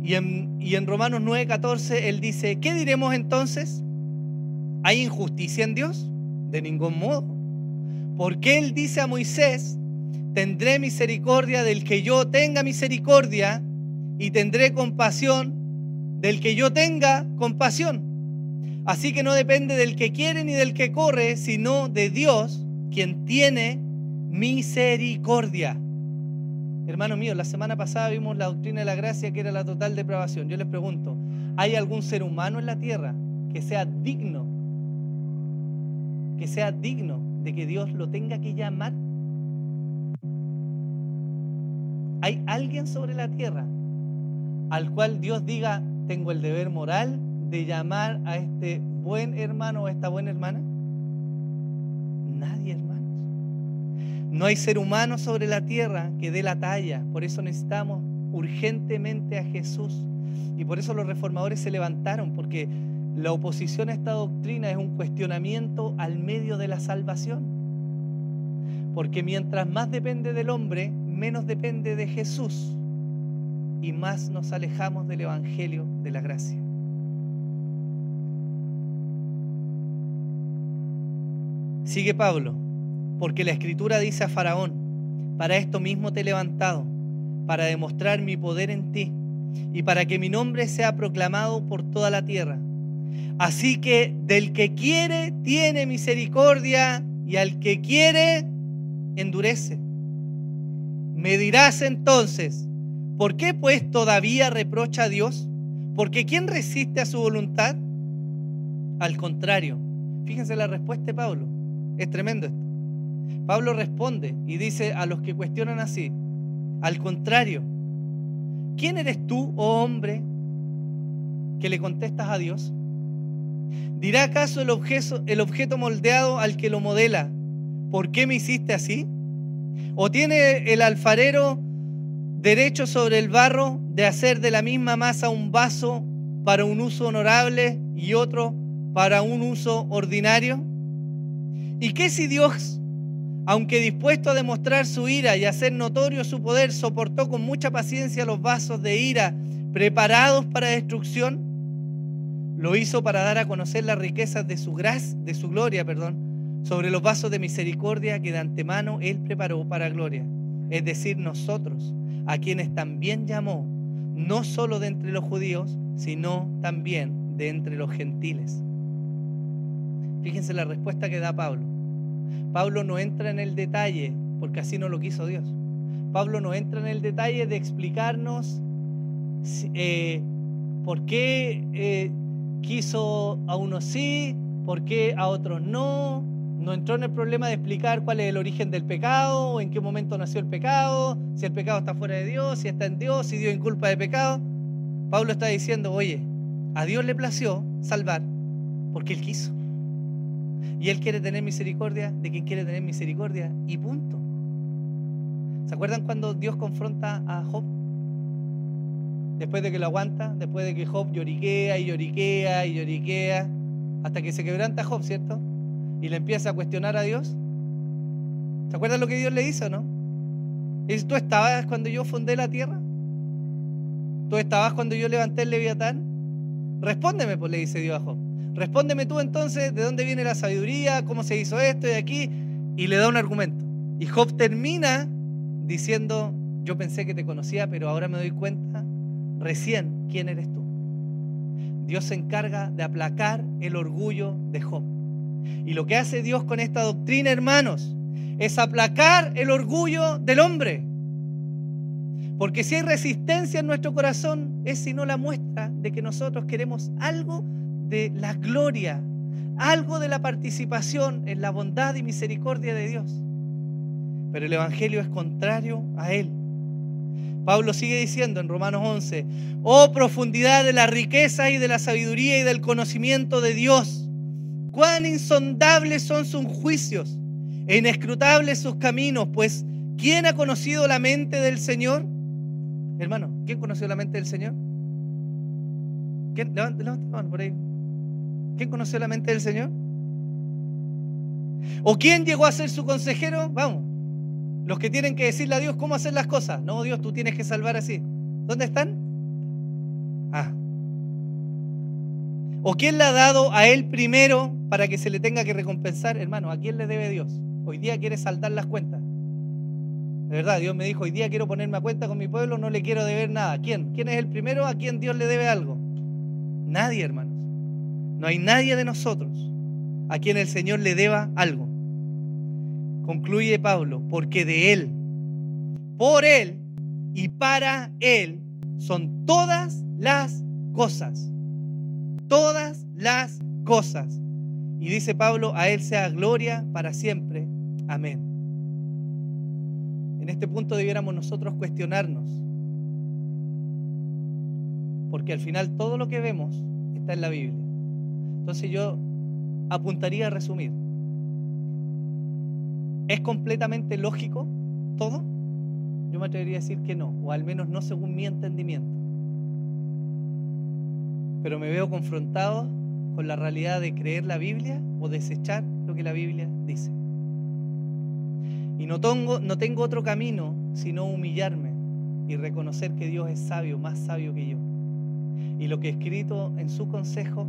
Y en, y en Romanos 9:14 él dice, ¿qué diremos entonces? ¿Hay injusticia en Dios? De ningún modo. Porque él dice a Moisés, tendré misericordia del que yo tenga misericordia y tendré compasión del que yo tenga compasión. Así que no depende del que quiere ni del que corre, sino de Dios, quien tiene misericordia. Hermano mío, la semana pasada vimos la doctrina de la gracia que era la total depravación. Yo les pregunto, ¿hay algún ser humano en la tierra que sea digno, que sea digno de que Dios lo tenga que llamar? ¿Hay alguien sobre la tierra al cual Dios diga, tengo el deber moral de llamar a este buen hermano o a esta buena hermana? Nadie, hermanos. No hay ser humano sobre la tierra que dé la talla. Por eso necesitamos urgentemente a Jesús. Y por eso los reformadores se levantaron, porque la oposición a esta doctrina es un cuestionamiento al medio de la salvación. Porque mientras más depende del hombre, menos depende de Jesús y más nos alejamos del Evangelio de la gracia. Sigue Pablo, porque la escritura dice a Faraón, para esto mismo te he levantado, para demostrar mi poder en ti y para que mi nombre sea proclamado por toda la tierra. Así que del que quiere tiene misericordia y al que quiere endurece. Me dirás entonces, ¿por qué pues todavía reprocha a Dios? Porque ¿quién resiste a su voluntad? Al contrario, fíjense la respuesta de Pablo. Es tremendo esto. Pablo responde y dice a los que cuestionan así, al contrario, ¿quién eres tú, oh hombre, que le contestas a Dios? ¿Dirá acaso el objeto, el objeto moldeado al que lo modela, ¿por qué me hiciste así? ¿O tiene el alfarero derecho sobre el barro de hacer de la misma masa un vaso para un uso honorable y otro para un uso ordinario? ¿Y qué si Dios, aunque dispuesto a demostrar su ira y hacer notorio su poder, soportó con mucha paciencia los vasos de ira preparados para destrucción? Lo hizo para dar a conocer las riquezas de su gracia, de su gloria, perdón, sobre los vasos de misericordia que de antemano él preparó para gloria, es decir, nosotros, a quienes también llamó, no solo de entre los judíos, sino también de entre los gentiles. Fíjense la respuesta que da Pablo. Pablo no entra en el detalle, porque así no lo quiso Dios. Pablo no entra en el detalle de explicarnos eh, por qué eh, quiso a unos sí, por qué a otros no. No entró en el problema de explicar cuál es el origen del pecado, en qué momento nació el pecado, si el pecado está fuera de Dios, si está en Dios, si Dios inculpa de pecado. Pablo está diciendo, oye, a Dios le plació salvar porque Él quiso. Y Él quiere tener misericordia de quien quiere tener misericordia y punto. ¿Se acuerdan cuando Dios confronta a Job? Después de que lo aguanta, después de que Job lloriquea y lloriquea y lloriquea, hasta que se quebranta Job, ¿cierto? Y le empieza a cuestionar a Dios. ¿Se acuerdan lo que Dios le hizo, no? dice, ¿tú estabas cuando yo fundé la tierra? ¿Tú estabas cuando yo levanté el leviatán? Respóndeme, pues le dice Dios a Job. Respóndeme tú entonces de dónde viene la sabiduría, cómo se hizo esto y aquí, y le da un argumento. Y Job termina diciendo, yo pensé que te conocía, pero ahora me doy cuenta recién quién eres tú. Dios se encarga de aplacar el orgullo de Job. Y lo que hace Dios con esta doctrina, hermanos, es aplacar el orgullo del hombre. Porque si hay resistencia en nuestro corazón, es sino la muestra de que nosotros queremos algo de la gloria, algo de la participación en la bondad y misericordia de Dios. Pero el Evangelio es contrario a él. Pablo sigue diciendo en Romanos 11, oh profundidad de la riqueza y de la sabiduría y del conocimiento de Dios, cuán insondables son sus juicios e inescrutables sus caminos, pues ¿quién ha conocido la mente del Señor? Hermano, ¿quién conoció la mente del Señor? ¿Quién? Mano por ahí. ¿Quién conoció la mente del Señor? ¿O quién llegó a ser su consejero? Vamos. Los que tienen que decirle a Dios cómo hacer las cosas. No, Dios, tú tienes que salvar así. ¿Dónde están? Ah. ¿O quién le ha dado a él primero para que se le tenga que recompensar? Hermano, ¿a quién le debe Dios? Hoy día quiere saldar las cuentas. De verdad, Dios me dijo, hoy día quiero ponerme a cuenta con mi pueblo, no le quiero deber nada. ¿Quién? ¿Quién es el primero a quien Dios le debe algo? Nadie, hermano. No hay nadie de nosotros a quien el Señor le deba algo. Concluye Pablo, porque de Él, por Él y para Él son todas las cosas. Todas las cosas. Y dice Pablo, a Él sea gloria para siempre. Amén. En este punto debiéramos nosotros cuestionarnos. Porque al final todo lo que vemos está en la Biblia. Entonces yo apuntaría a resumir. ¿Es completamente lógico todo? Yo me atrevería a decir que no, o al menos no según mi entendimiento. Pero me veo confrontado con la realidad de creer la Biblia o desechar lo que la Biblia dice. Y no tengo, otro camino sino humillarme y reconocer que Dios es sabio, más sabio que yo. Y lo que he escrito en su consejo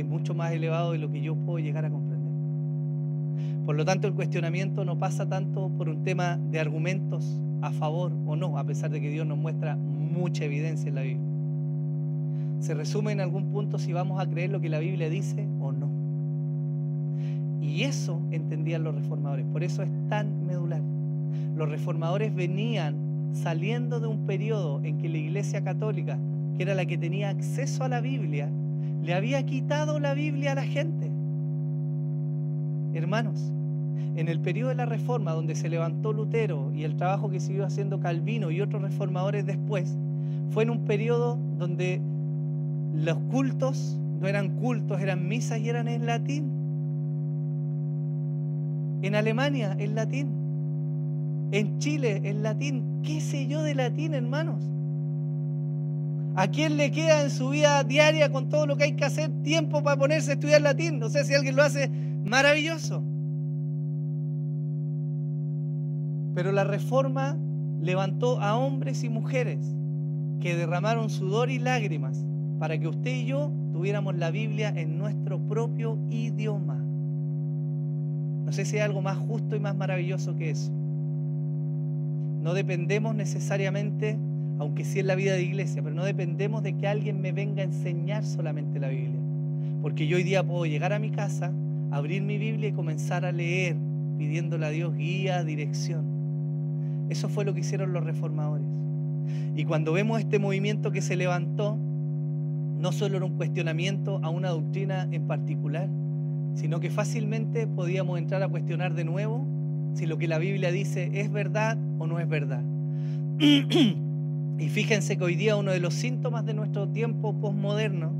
es mucho más elevado de lo que yo puedo llegar a comprender. Por lo tanto, el cuestionamiento no pasa tanto por un tema de argumentos a favor o no, a pesar de que Dios nos muestra mucha evidencia en la Biblia. Se resume en algún punto si vamos a creer lo que la Biblia dice o no. Y eso entendían los reformadores, por eso es tan medular. Los reformadores venían saliendo de un periodo en que la Iglesia Católica, que era la que tenía acceso a la Biblia, le había quitado la Biblia a la gente. Hermanos, en el periodo de la Reforma, donde se levantó Lutero y el trabajo que siguió haciendo Calvino y otros reformadores después, fue en un periodo donde los cultos no eran cultos, eran misas y eran en latín. En Alemania, en latín. En Chile, en latín. ¿Qué sé yo de latín, hermanos? ¿A quién le queda en su vida diaria con todo lo que hay que hacer tiempo para ponerse a estudiar latín? No sé si alguien lo hace maravilloso. Pero la reforma levantó a hombres y mujeres que derramaron sudor y lágrimas para que usted y yo tuviéramos la Biblia en nuestro propio idioma. No sé si hay algo más justo y más maravilloso que eso. No dependemos necesariamente, aunque sí en la vida de iglesia, pero no dependemos de que alguien me venga a enseñar solamente la Biblia. Porque yo hoy día puedo llegar a mi casa, abrir mi Biblia y comenzar a leer, pidiéndole a Dios guía, dirección. Eso fue lo que hicieron los reformadores. Y cuando vemos este movimiento que se levantó, no solo era un cuestionamiento a una doctrina en particular, sino que fácilmente podíamos entrar a cuestionar de nuevo si lo que la Biblia dice es verdad o no es verdad. y fíjense que hoy día uno de los síntomas de nuestro tiempo postmoderno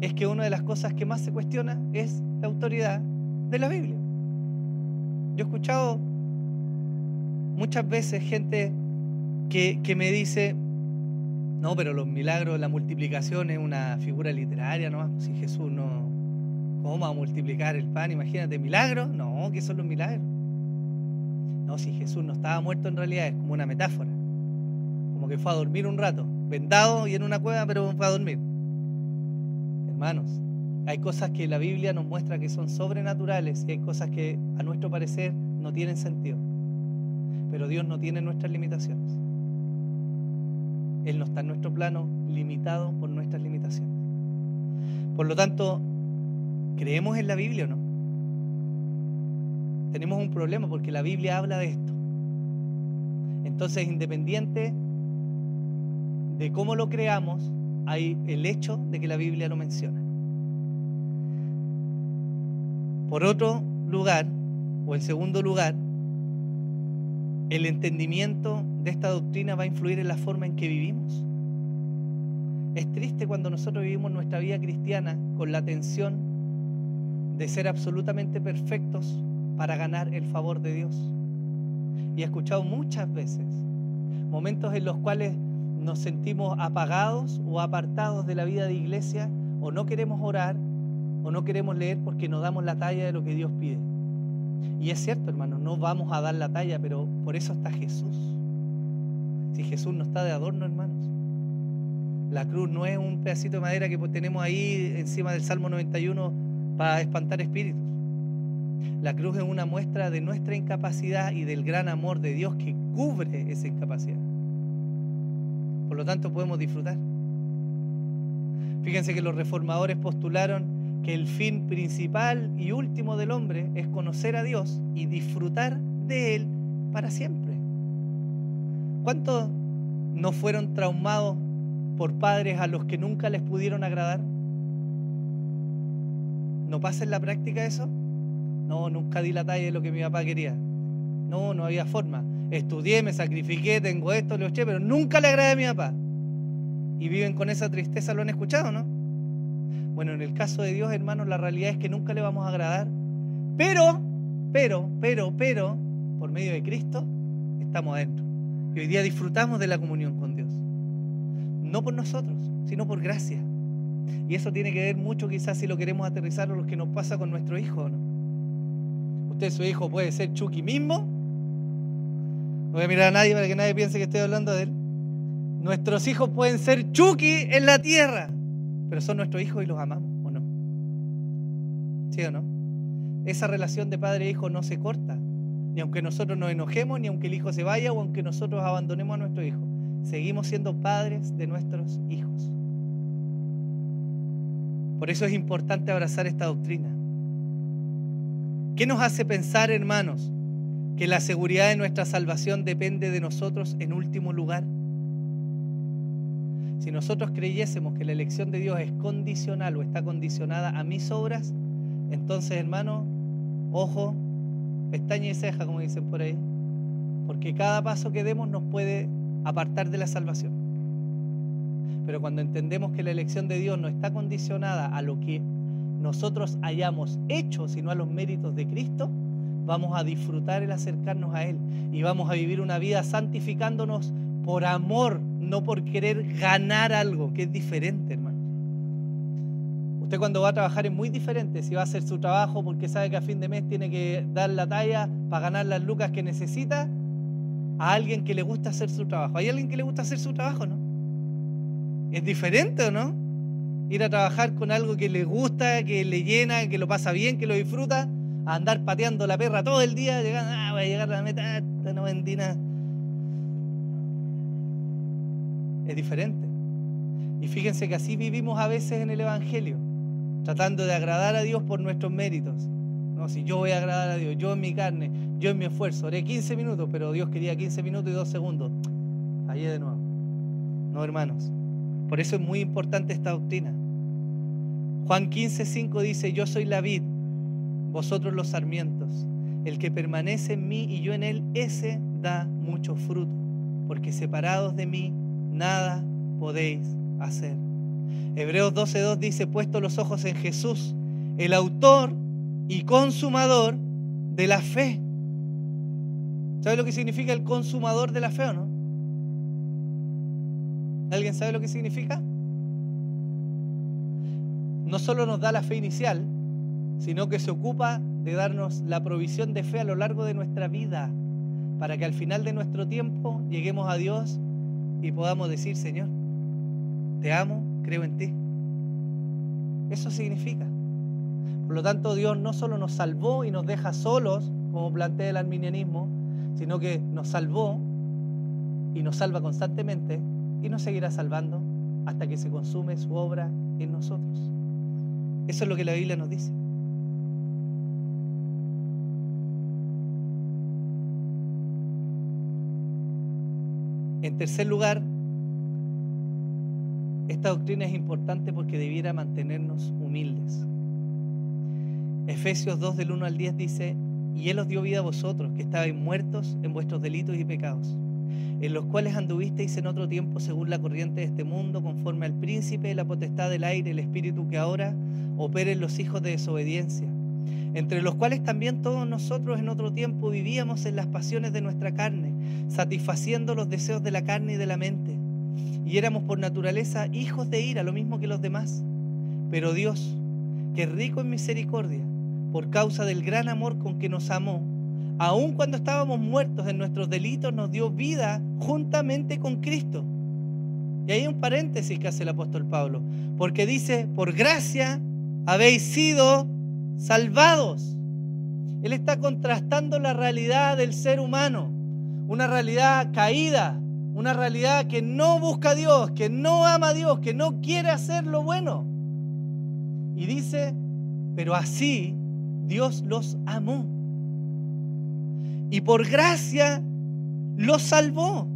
es que una de las cosas que más se cuestiona es la autoridad de la Biblia. Yo he escuchado muchas veces gente que, me dice, no, pero los milagros, la multiplicación es una figura literaria, ¿no? Si Jesús no, ¿cómo va a multiplicar el pan? Imagínate, ¿milagros? No, ¿qué son los milagros? No, si Jesús no estaba muerto en realidad es como una metáfora, como que fue a dormir un rato, vendado y en una cueva, pero fue a dormir. Hermanos, hay cosas que la Biblia nos muestra que son sobrenaturales y hay cosas que a nuestro parecer no tienen sentido. Pero Dios no tiene nuestras limitaciones. Él no está en nuestro plano limitado por nuestras limitaciones. Por lo tanto, ¿creemos en la Biblia o no? Tenemos un problema porque la Biblia habla de esto. Entonces, independiente de cómo lo creamos, hay el hecho de que la Biblia lo menciona. Por otro lugar, o en segundo lugar, el entendimiento de esta doctrina va a influir en la forma en que vivimos. Es triste cuando nosotros vivimos nuestra vida cristiana con la tensión de ser absolutamente perfectos para ganar el favor de Dios. Y he escuchado muchas veces momentos en los cuales nos sentimos apagados o apartados de la vida de iglesia o no queremos orar o no queremos leer porque no damos la talla de lo que Dios pide. Y es cierto, hermano, no vamos a dar la talla, pero por eso está Jesús. Si Jesús no está de adorno, hermanos. La cruz no es un pedacito de madera que tenemos ahí encima del Salmo 91 para espantar espíritus. La cruz es una muestra de nuestra incapacidad y del gran amor de Dios que cubre esa incapacidad. Por lo tanto, podemos disfrutar. Fíjense que los reformadores postularon que el fin principal y último del hombre es conocer a Dios y disfrutar de Él para siempre. ¿Cuántos no fueron traumados por padres a los que nunca les pudieron agradar? ¿No pasa en la práctica eso? No, nunca di la talla de lo que mi papá quería. No, no había forma. Estudié, me sacrifiqué, tengo esto, lo eché, pero nunca le agradé a mi papá. Y viven con esa tristeza, lo han escuchado, ¿no? Bueno, en el caso de Dios, hermanos, la realidad es que nunca le vamos a agradar. Pero, pero, pero, pero, por medio de Cristo, estamos adentro. Y hoy día disfrutamos de la comunión con Dios. No por nosotros, sino por gracia. Y eso tiene que ver mucho quizás si lo queremos aterrizar a lo que nos pasa con nuestro hijo. ¿no? Usted, su hijo, puede ser Chucky mismo. Voy a mirar a nadie para que nadie piense que estoy hablando de él. Nuestros hijos pueden ser Chucky en la tierra, pero son nuestros hijos y los amamos, ¿o no? ¿Sí o no? Esa relación de padre e hijo no se corta, ni aunque nosotros nos enojemos, ni aunque el hijo se vaya o aunque nosotros abandonemos a nuestro hijo. Seguimos siendo padres de nuestros hijos. Por eso es importante abrazar esta doctrina. ¿Qué nos hace pensar, hermanos, que la seguridad de nuestra salvación depende de nosotros en último lugar? Si nosotros creyésemos que la elección de Dios es condicional o está condicionada a mis obras, entonces, hermano, ojo, pestaña y ceja, como dicen por ahí, porque cada paso que demos nos puede apartar de la salvación. Pero cuando entendemos que la elección de Dios no está condicionada a lo que nosotros hayamos hecho, sino a los méritos de Cristo, vamos a disfrutar el acercarnos a Él y vamos a vivir una vida santificándonos por amor, no por querer ganar algo, que es diferente, hermano. Usted cuando va a trabajar es muy diferente si va a hacer su trabajo porque sabe que a fin de mes tiene que dar la talla para ganar las lucas que necesita a alguien que le gusta hacer su trabajo. ¿Hay alguien que le gusta hacer su trabajo, no? ¿Es diferente o no? Ir a trabajar con algo que le gusta, que le llena, que lo pasa bien, que lo disfruta, a andar pateando la perra todo el día, llegando, ah, voy a llegar a la meta, no vendí nada. Es diferente. Y fíjense que así vivimos a veces en el Evangelio, tratando de agradar a Dios por nuestros méritos. No, si yo voy a agradar a Dios, yo en mi carne, yo en mi esfuerzo, haré 15 minutos, pero Dios quería 15 minutos y 2 segundos. Fallé de nuevo. No, hermanos. Por eso es muy importante esta doctrina. Juan 15, 5 dice, yo soy la vid, vosotros los sarmientos. El que permanece en mí y yo en él, ese da mucho fruto, porque separados de mí, nada podéis hacer. Hebreos 12.2 dice, puesto los ojos en Jesús, el autor y consumador de la fe. ¿Sabe lo que significa el consumador de la fe o no? ¿Alguien sabe lo que significa? No solo nos da la fe inicial, sino que se ocupa de darnos la provisión de fe a lo largo de nuestra vida, para que al final de nuestro tiempo lleguemos a Dios y podamos decir, Señor, te amo, creo en ti. Eso significa. Por lo tanto, Dios no solo nos salvó y nos deja solos, como plantea el arminianismo, sino que nos salvó y nos salva constantemente y nos seguirá salvando hasta que se consume su obra en nosotros. Eso es lo que la Biblia nos dice. En tercer lugar, esta doctrina es importante porque debiera mantenernos humildes. Efesios 2 del 1 al 10 dice, y Él os dio vida a vosotros, que estabais muertos en vuestros delitos y pecados, en los cuales anduvisteis en otro tiempo según la corriente de este mundo, conforme al príncipe de la potestad del aire, el espíritu que ahora opera en los hijos de desobediencia, entre los cuales también todos nosotros en otro tiempo vivíamos en las pasiones de nuestra carne, satisfaciendo los deseos de la carne y de la mente, y éramos por naturaleza hijos de ira, lo mismo que los demás. Pero Dios, que rico en misericordia, por causa del gran amor con que nos amó, aun cuando estábamos muertos en nuestros delitos, nos dio vida juntamente con Cristo. Y hay un paréntesis que hace el apóstol Pablo, porque dice, por gracia habéis sido salvados. Él está contrastando la realidad del ser humano, una realidad caída, una realidad que no busca a Dios, que no ama a Dios, que no quiere hacer lo bueno. Y dice, pero así Dios los amó. Y por gracia los salvó.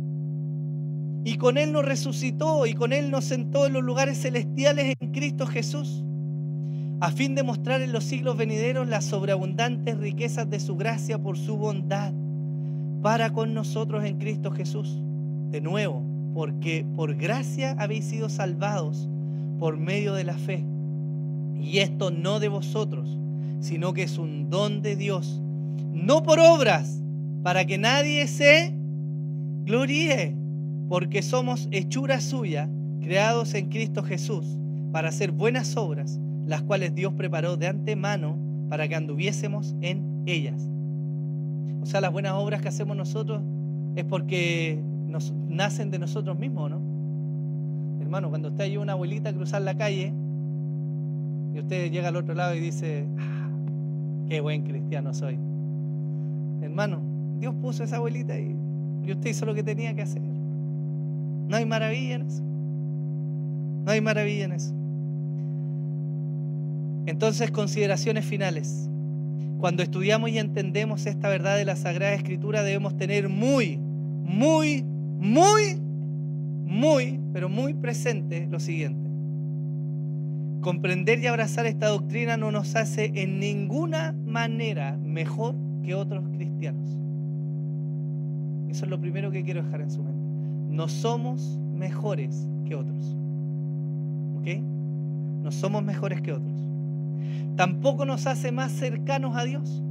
Y con Él nos resucitó y con Él nos sentó en los lugares celestiales en Cristo Jesús, a fin de mostrar en los siglos venideros las sobreabundantes riquezas de su gracia por su bondad para con nosotros en Cristo Jesús. De nuevo, porque por gracia habéis sido salvados por medio de la fe. Y esto no de vosotros, sino que es un don de Dios, no por obras, para que nadie se gloríe, porque somos hechura suya, creados en Cristo Jesús, para hacer buenas obras, las cuales Dios preparó de antemano para que anduviésemos en ellas. O sea, las buenas obras que hacemos nosotros es porque nos nacen de nosotros mismos, ¿no? Hermano, cuando usted ayuda a una abuelita a cruzar la calle y usted llega al otro lado y dice, ah, qué buen cristiano soy. Hermano, Dios puso esa abuelita ahí y usted hizo lo que tenía que hacer. No hay maravilla en eso. No hay maravilla en eso. Entonces, consideraciones finales. Cuando estudiamos y entendemos esta verdad de la Sagrada Escritura, debemos tener muy, muy, muy, muy, pero muy presente lo siguiente. Comprender y abrazar esta doctrina no nos hace en ninguna manera mejor que otros cristianos. Eso es lo primero que quiero dejar en su mente. No somos mejores que otros. ¿Ok? No somos mejores que otros. Tampoco nos hace más cercanos a Dios,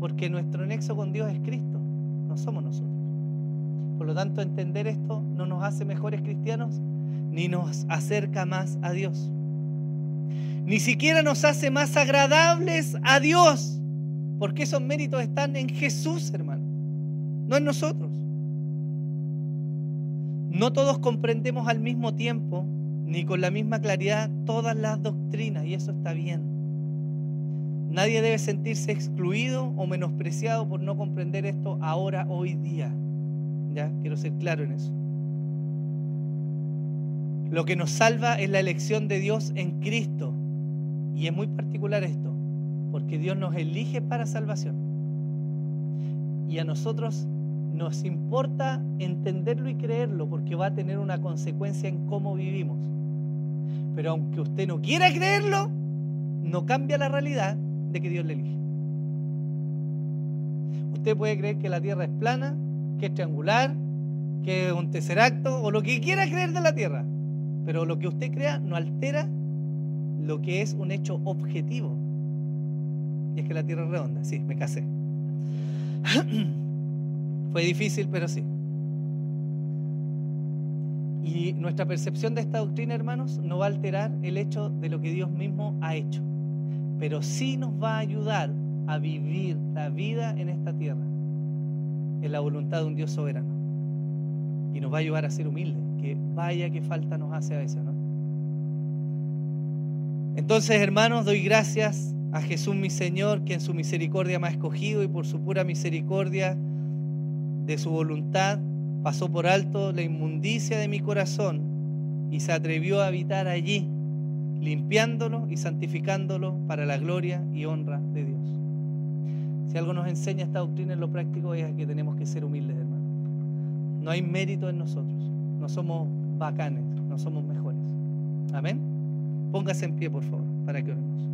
porque nuestro nexo con Dios es Cristo, no somos nosotros. Por lo tanto, entender esto no nos hace mejores cristianos, ni nos acerca más a Dios. Ni siquiera nos hace más agradables a Dios, porque esos méritos están en Jesús, hermano, no en nosotros. No todos comprendemos al mismo tiempo ni con la misma claridad todas las doctrinas, y eso está bien. Nadie debe sentirse excluido o menospreciado por no comprender esto ahora, hoy día. ¿Ya? Quiero ser claro en eso. Lo que nos salva es la elección de Dios en Cristo. Y es muy particular esto, porque Dios nos elige para salvación. Y a nosotros nos importa entenderlo y creerlo, porque va a tener una consecuencia en cómo vivimos. Pero aunque usted no quiera creerlo, no cambia la realidad de que Dios le elige. Usted puede creer que la tierra es plana, que es triangular, que es un tesseracto o lo que quiera creer de la tierra. Pero lo que usted crea no altera lo que es un hecho objetivo. Y es que la tierra es redonda. Sí, me casé. Fue difícil, pero sí. Y nuestra percepción de esta doctrina, hermanos, no va a alterar el hecho de lo que Dios mismo ha hecho, pero sí nos va a ayudar a vivir la vida en esta tierra, en la voluntad de un Dios soberano. Y nos va a ayudar a ser humildes, que vaya que falta nos hace a veces, ¿no? Entonces, hermanos, doy gracias a Jesús mi Señor, que en su misericordia me ha escogido y por su pura misericordia de su voluntad pasó por alto la inmundicia de mi corazón y se atrevió a habitar allí, limpiándolo y santificándolo para la gloria y honra de Dios. Si algo nos enseña esta doctrina en lo práctico es que tenemos que ser humildes, hermano. No hay mérito en nosotros, no somos bacanes, no somos mejores. Amén. Póngase en pie, por favor, para que oremos.